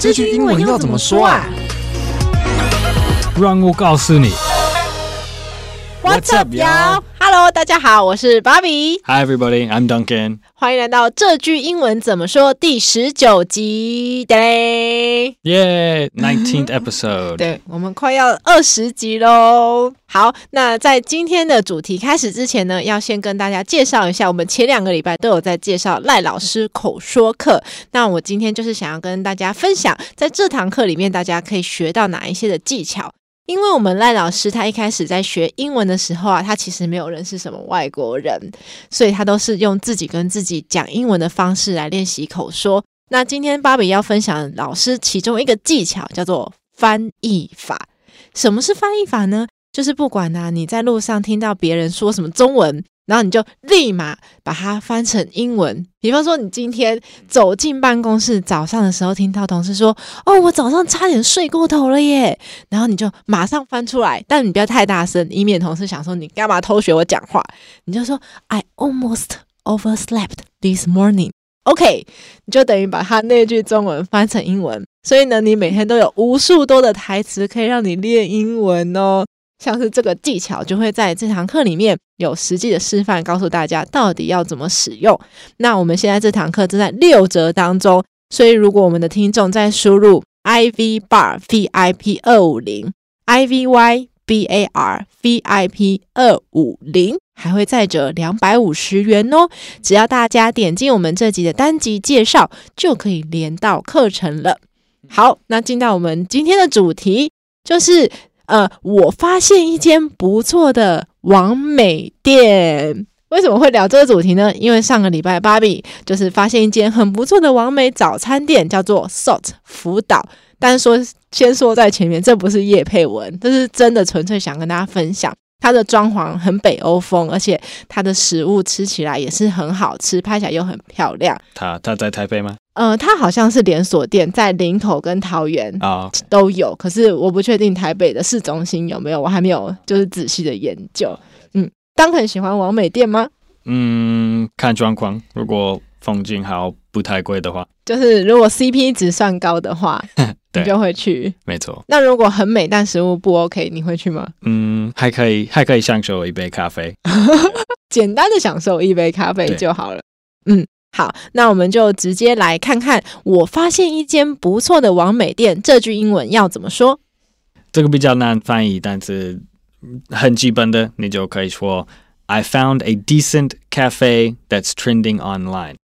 这句英文要怎么说啊？让我告诉你。What's up, y'all? Hello，大家好，我是 Bobby。Hi, everybody. I'm Duncan. 欢迎来到这句英文怎么说第十九集。耶，Yeah，nineteenth episode。对，我们快要二十集喽。好，那在今天的主题开始之前呢，要先跟大家介绍一下，我们前两个礼拜都有在介绍赖老师口说课。那我今天就是想要跟大家分享，在这堂课里面，大家可以学到哪一些的技巧。因为我们赖老师他一开始在学英文的时候啊，他其实没有认识什么外国人，所以他都是用自己跟自己讲英文的方式来练习口说。那今天芭比要分享老师其中一个技巧，叫做翻译法。什么是翻译法呢？就是不管呢、啊、你在路上听到别人说什么中文。然后你就立马把它翻成英文。比方说，你今天走进办公室，早上的时候听到同事说：“哦，我早上差点睡过头了耶。”然后你就马上翻出来，但你不要太大声，以免同事想说你干嘛偷学我讲话。你就说：“I almost overslept this morning.” OK，你就等于把他那句中文翻成英文。所以呢，你每天都有无数多的台词可以让你练英文哦。像是这个技巧，就会在这堂课里面有实际的示范，告诉大家到底要怎么使用。那我们现在这堂课正在六折当中，所以如果我们的听众在输入 I V bar V I P 二五零 I V Y B A R V I P 二五零，还会再折两百五十元哦。只要大家点进我们这集的单集介绍，就可以连到课程了。好，那进到我们今天的主题，就是。呃，我发现一间不错的网美店。为什么会聊这个主题呢？因为上个礼拜芭比就是发现一间很不错的网美早餐店，叫做 Salt 福岛。但是说先说在前面，这不是叶配文，这是真的纯粹想跟大家分享。它的装潢很北欧风，而且它的食物吃起来也是很好吃，拍起来又很漂亮。他他在台北吗？呃，它好像是连锁店，在林口跟桃园啊都有，可是我不确定台北的市中心有没有，我还没有就是仔细的研究。嗯，当很喜欢王美店吗？嗯，看状况，如果风景好，不太贵的话，就是如果 CP 值算高的话，你就会去。没错。那如果很美但食物不 OK，你会去吗？嗯，还可以，还可以享受一杯咖啡，简单的享受一杯咖啡就好了。嗯。好，那我们就直接来看看。我发现一间不错的网美店，这句英文要怎么说？这个比较难翻译，但是很基本的，你就可以说：“I found a decent cafe that's trending online。”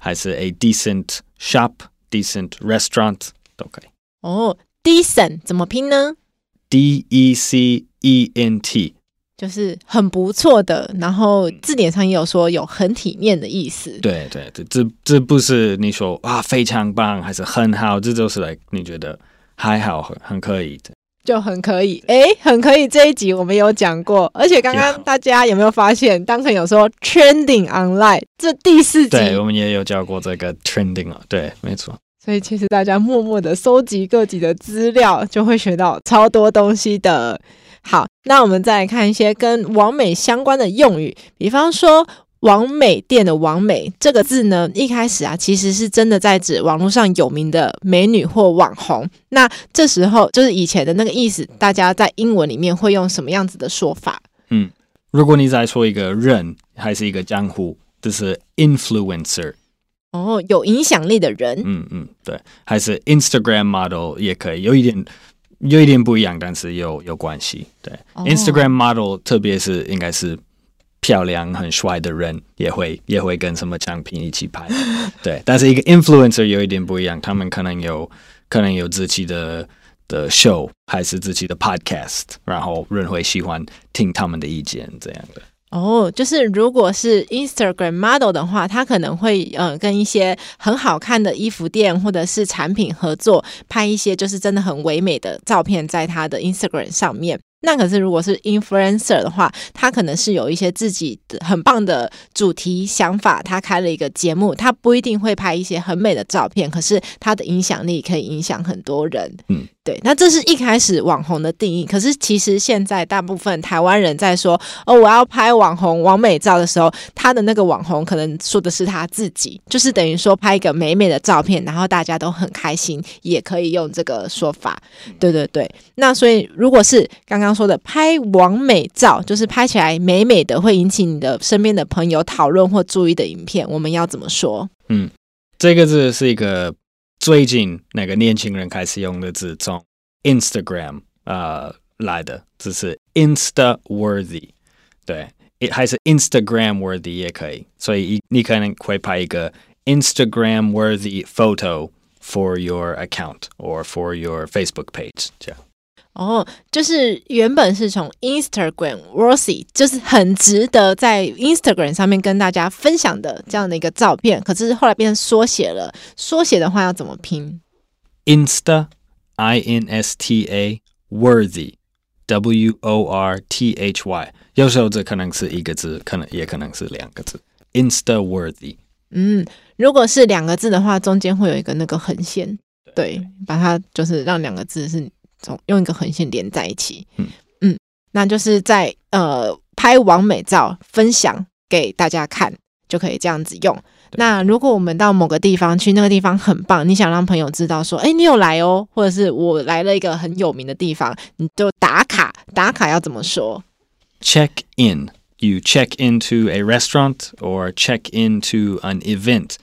还是 “a decent shop, decent restaurant” 都可以。哦，decent 怎么拼呢？D E C E N T。就是很不错的，然后字典上也有说有很体面的意思。对对对，这这不是你说啊非常棒还是很好，这就是来你觉得还好很很可以的，就很可以。哎，很可以。这一集我们有讲过，而且刚刚大家有没有发现，当成有说 trending online 这第四集，对我们也有教过这个 trending 啊，对，没错。所以其实大家默默的收集各级的资料，就会学到超多东西的。好，那我们再来看一些跟完美相关的用语，比方说“王美店”的“王美”这个字呢，一开始啊，其实是真的在指网络上有名的美女或网红。那这时候就是以前的那个意思，大家在英文里面会用什么样子的说法？嗯，如果你在说一个人还是一个江湖，就是 influencer。哦，有影响力的人。嗯嗯，对，还是 Instagram model 也可以，有一点。有一点不一样，但是有有关系。对、oh.，Instagram model，特别是应该是漂亮、很帅的人，也会也会跟什么奖品一起拍。对，但是一个 influencer 有一点不一样，他们可能有可能有自己的的 show，还是自己的 podcast，然后人会喜欢听他们的意见，这样的。哦就是如果是 Instagram model 的话，他可能会呃跟一些很好看的衣服店或者是产品合作，拍一些就是真的很唯美的照片在他的 Instagram 上面。那可是如果是 influencer 的话，他可能是有一些自己的很棒的主题想法，他开了一个节目，他不一定会拍一些很美的照片，可是他的影响力可以影响很多人。嗯。对，那这是一开始网红的定义。可是其实现在大部分台湾人在说哦，我要拍网红网美照的时候，他的那个网红可能说的是他自己，就是等于说拍一个美美的照片，然后大家都很开心，也可以用这个说法。对对对，那所以如果是刚刚说的拍网美照，就是拍起来美美的，会引起你的身边的朋友讨论或注意的影片，我们要怎么说？嗯，这个字是一个。最近那个年轻人开始用的字，从 Instagram 啊、呃、来的，只是 Insta worthy，对，还是 Instagram worthy 也可以。所以你可能会拍一个 Instagram worthy photo for your account or for your Facebook page，这样。哦，就是原本是从 Instagram worthy，就是很值得在 Instagram 上面跟大家分享的这样的一个照片，可是后来变成缩写了。缩写的话要怎么拼？Insta I N S T A worthy W O R T H Y。有时候这可能是一个字，可能也可能是两个字。Insta worthy。嗯，如果是两个字的话，中间会有一个那个横线，对，对，把它就是让两个字是。用一个横线连在一起，嗯嗯，那就是在呃拍完美照分享给大家看，就可以这样子用。那如果我们到某个地方去，那个地方很棒，你想让朋友知道说，哎，你有来哦，或者是我来了一个很有名的地方，你就打卡。打卡要怎么说？Check in. You check into a restaurant or check into an event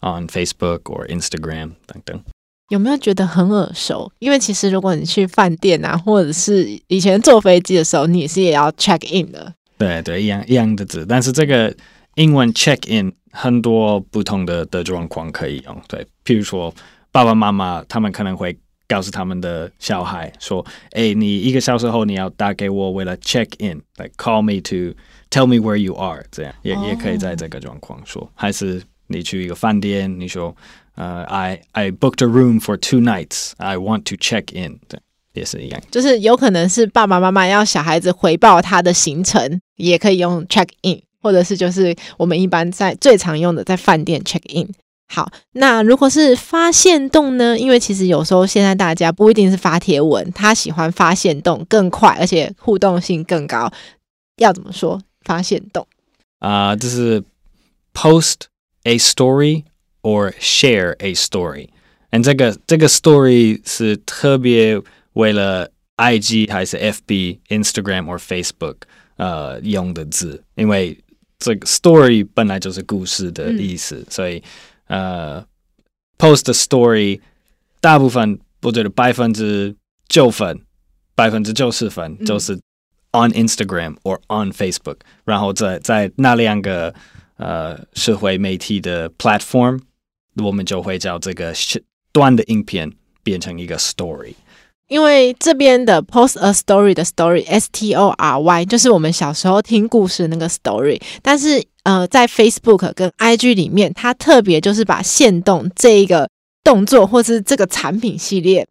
on Facebook or Instagram 等等。有没有觉得很耳熟？因为其实如果你去饭店啊，或者是以前坐飞机的时候，你也是也要 check in 的。对对，一样一样的字。但是这个英文 check in 很多不同的的状况可以用。对，譬如说爸爸妈妈他们可能会告诉他们的小孩说：“哎，你一个小时后你要打给我，为了 check in，like call me to tell me where you are。”这样也、也可以在这个状况说。还是你去一个饭店，你说。呃、uh,，I I booked a room for two nights. I want to check in. 对，也是一样，就是有可能是爸爸妈妈要小孩子回报他的行程，也可以用 check in，或者是就是我们一般在最常用的在饭店 check in。好，那如果是发限动呢？因为其实有时候现在大家不一定是发贴文，他喜欢发限动更快，而且互动性更高。要怎么说发限动？啊，这是 post a story。or share a story，and 这个这个 story 是特别为了 IG 还是 FB、Instagram 或 Facebook 呃用的字，因为这个 story 本来就是故事的意思，嗯、所以呃 post a story 大部分我觉得百分之九分百分之九十分就是 on Instagram or on Facebook，、嗯、然后在在那两个 呃社会媒体的 platform。我们就会叫这个短的影片变成一个 story，因为这边的 post a story 的 story，S T O R Y，就是我们小时候听故事那个 story。但是呃，在 Facebook 跟 IG 里面，它特别就是把限动这一个动作，或是这个产品系列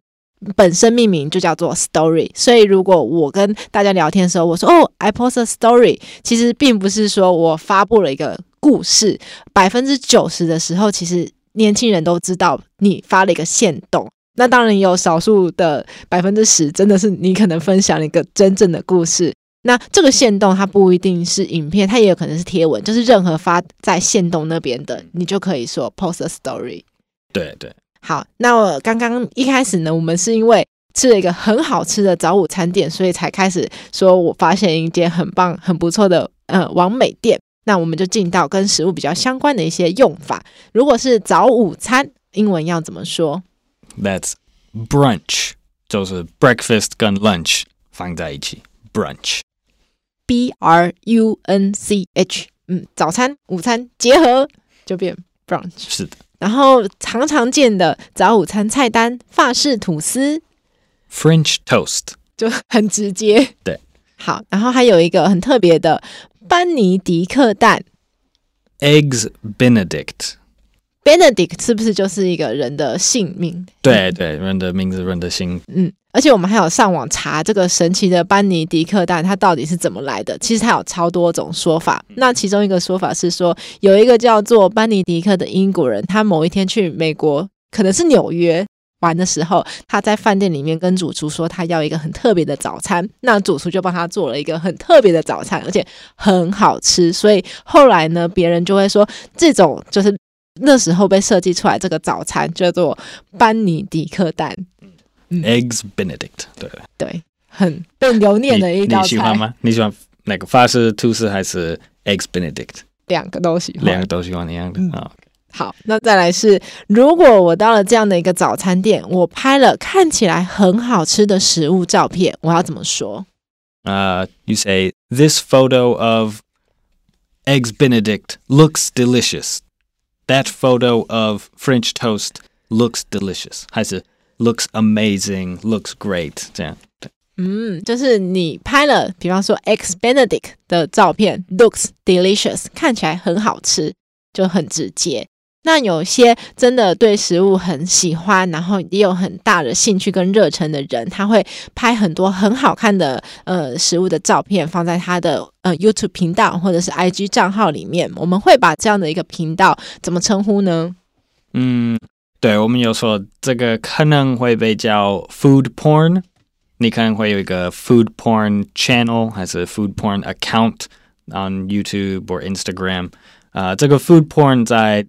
本身命名就叫做 story。所以如果我跟大家聊天的时候，我说哦，I post a story，其实并不是说我发布了一个故事，百分之九十的时候，其实。年轻人都知道你发了一个限动，那当然也有少数的百分之十，真的是你可能分享了一个真正的故事。那这个限动它不一定是影片，它也有可能是贴文，就是任何发在限动那边的，你就可以说 post a story。对对，好，那我刚刚一开始呢，我们是因为吃了一个很好吃的早午餐店，所以才开始说我发现一间很棒、很不错的呃完美店。那我们就进到跟食物比较相关的一些用法。如果是早午餐，英文要怎么说？That's brunch，就是 breakfast 跟 lunch 放在一起，brunch，B R U N C H，嗯，早餐、午餐结合就变 brunch。是的。然后常常见的早午餐菜单，法式吐司，French toast，就很直接。对。好，然后还有一个很特别的。班尼迪克蛋，Eggs Benedict。Benedict 是不是就是一个人的姓名？对对，人的名字，人的姓。嗯，而且我们还有上网查这个神奇的班尼迪克蛋，它到底是怎么来的？其实它有超多种说法。那其中一个说法是说，有一个叫做班尼迪克的英国人，他某一天去美国，可能是纽约玩的时候，他在饭店里面跟主厨说他要一个很特别的早餐，那主厨就帮他做了一个很特别的早餐，而且很好吃。所以后来呢，别人就会说，这种就是那时候被设计出来这个早餐叫做班尼迪克蛋。Eggs Benedict，对对，很被留念的一道菜。你喜欢吗？你喜欢哪个法式吐司还是 Eggs Benedict？两个都喜欢，两个都喜欢一样的。嗯 oh, okay. 好，那再来是，如果我到了这样的一个早餐店，我拍了看起来很好吃的食物照片，我要怎么说？呃、uh,，You say this photo of Eggs Benedict looks delicious. That photo of French toast looks delicious. 还是？Looks amazing, looks great，这样对。嗯，就是你拍了，比方说 Eggs Benedict 的照片，looks delicious，看起来很好吃，就很直接。 那有些真的对食物很喜欢，然后也有很大的兴趣跟热忱的人，他会拍很多很好看的呃食物的照片，放在他的呃 YouTube 频道或者是 IG 账号里面。我们会把这样的一个频道怎么称呼呢？嗯。对，我们有说这个可能会被叫 food porn，你可能会有一个 food porn channel 还是 food porn account on YouTube or Instagram。呃，这个 food porn 在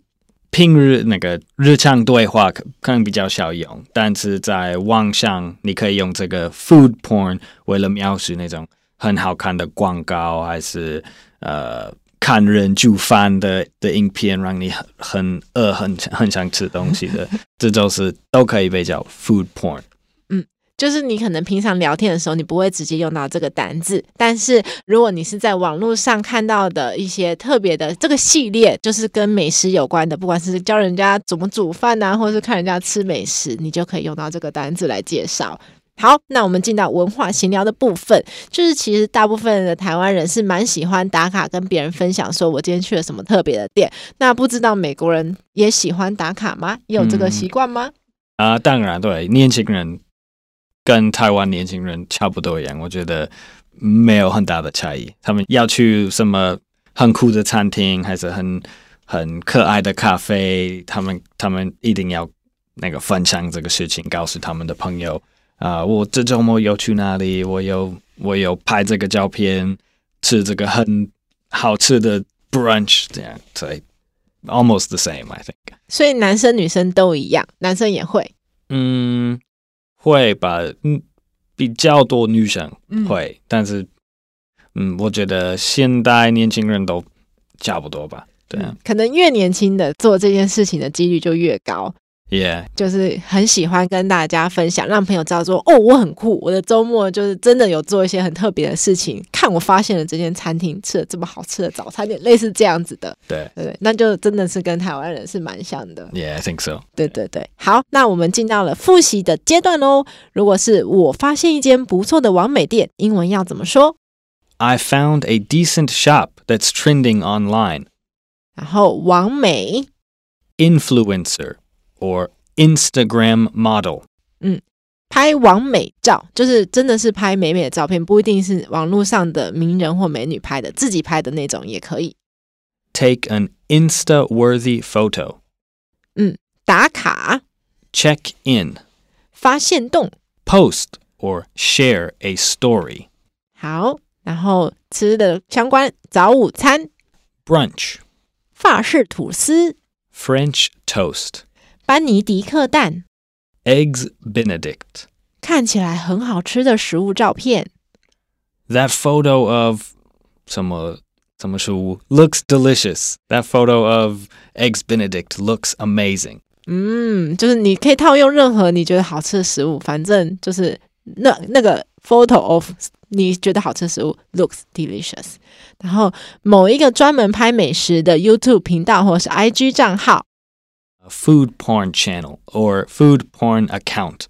平日那个日常对话可可能比较少用，但是在网上你可以用这个 food porn 为了描述那种很好看的广告，还是呃。看人煮饭的的影片，让你很很饿、很很想吃东西的，这就是都可以被叫 food porn。嗯，就是你可能平常聊天的时候，你不会直接用到这个单字，但是如果你是在网络上看到的一些特别的这个系列，就是跟美食有关的，不管是教人家怎么煮饭啊，或者是看人家吃美食，你就可以用到这个单字来介绍。好，那我们进到文化闲聊的部分，就是其实大部分的台湾人是蛮喜欢打卡，跟别人分享说我今天去了什么特别的店。那不知道美国人也喜欢打卡吗？也有这个习惯吗？啊、当然对，年轻人跟台湾年轻人差不多一样，我觉得没有很大的差异。他们要去什么很酷的餐厅，还是很很可爱的咖啡，他们他们一定要那个分享这个事情，告诉他们的朋友。啊、uh，我这周末又去哪里？我有我有拍这个照片，吃这个很好吃的 brunch，这样，所以 almost the same, I think。所以男生女生都一样，男生也会。嗯，会吧，嗯，比较多女生会，嗯、但是，嗯，我觉得现代年轻人都差不多吧，对啊，可能越年轻的做这件事情的几率就越高。Yeah，就是很喜欢跟大家分享，让朋友知道说，哦，我很酷，我的周末就是真的有做一些很特别的事情。看我发现了这间餐厅，吃了这么好吃的早餐店，类似这样子的。对对对，那就真的是跟台湾人是蛮像的。Yeah，I think so。对对对，好，那我们进到了复习的阶段喽。如果是我发现一间不错的完美店，英文要怎么说？I found a decent shop that's trending online。然后完美，influencer。or Instagram model，嗯，拍网美照就是真的是拍美美的照片，不一定是网络上的名人或美女拍的，自己拍的那种也可以。Take an Insta-worthy photo，嗯，打卡。Check in，发限动。Post or share a story。好，然后吃的相关早午餐。Brunch，法式吐司。French toast。 班尼迪克蛋，Eggs Benedict，看起来很好吃的食物照片。That photo of 什么什么食物 looks delicious. That photo of Eggs Benedict looks amazing. 嗯，就是你可以套用任何你觉得好吃的食物，反正就是那那个 photo of 你觉得好吃的食物 looks delicious。然后某一个专门拍美食的 YouTube 频道或者是 IG 账号。Food porn channel or food porn account。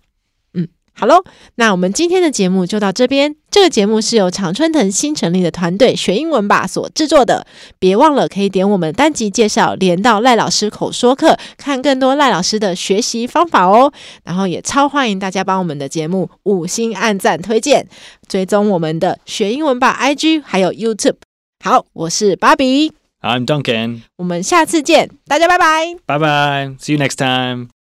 嗯，好喽，那我们今天的节目就到这边。这个节目是由常春藤新成立的团队学英文吧所制作的。别忘了可以点我们单集介绍，连到赖老师口说课，看更多赖老师的学习方法哦。然后也超欢迎大家帮我们的节目五星按赞推荐，追踪我们的学英文吧 IG 还有 YouTube。好，我是芭比 ，I'm Duncan，我们下次见，大家拜拜，拜拜，See you next time。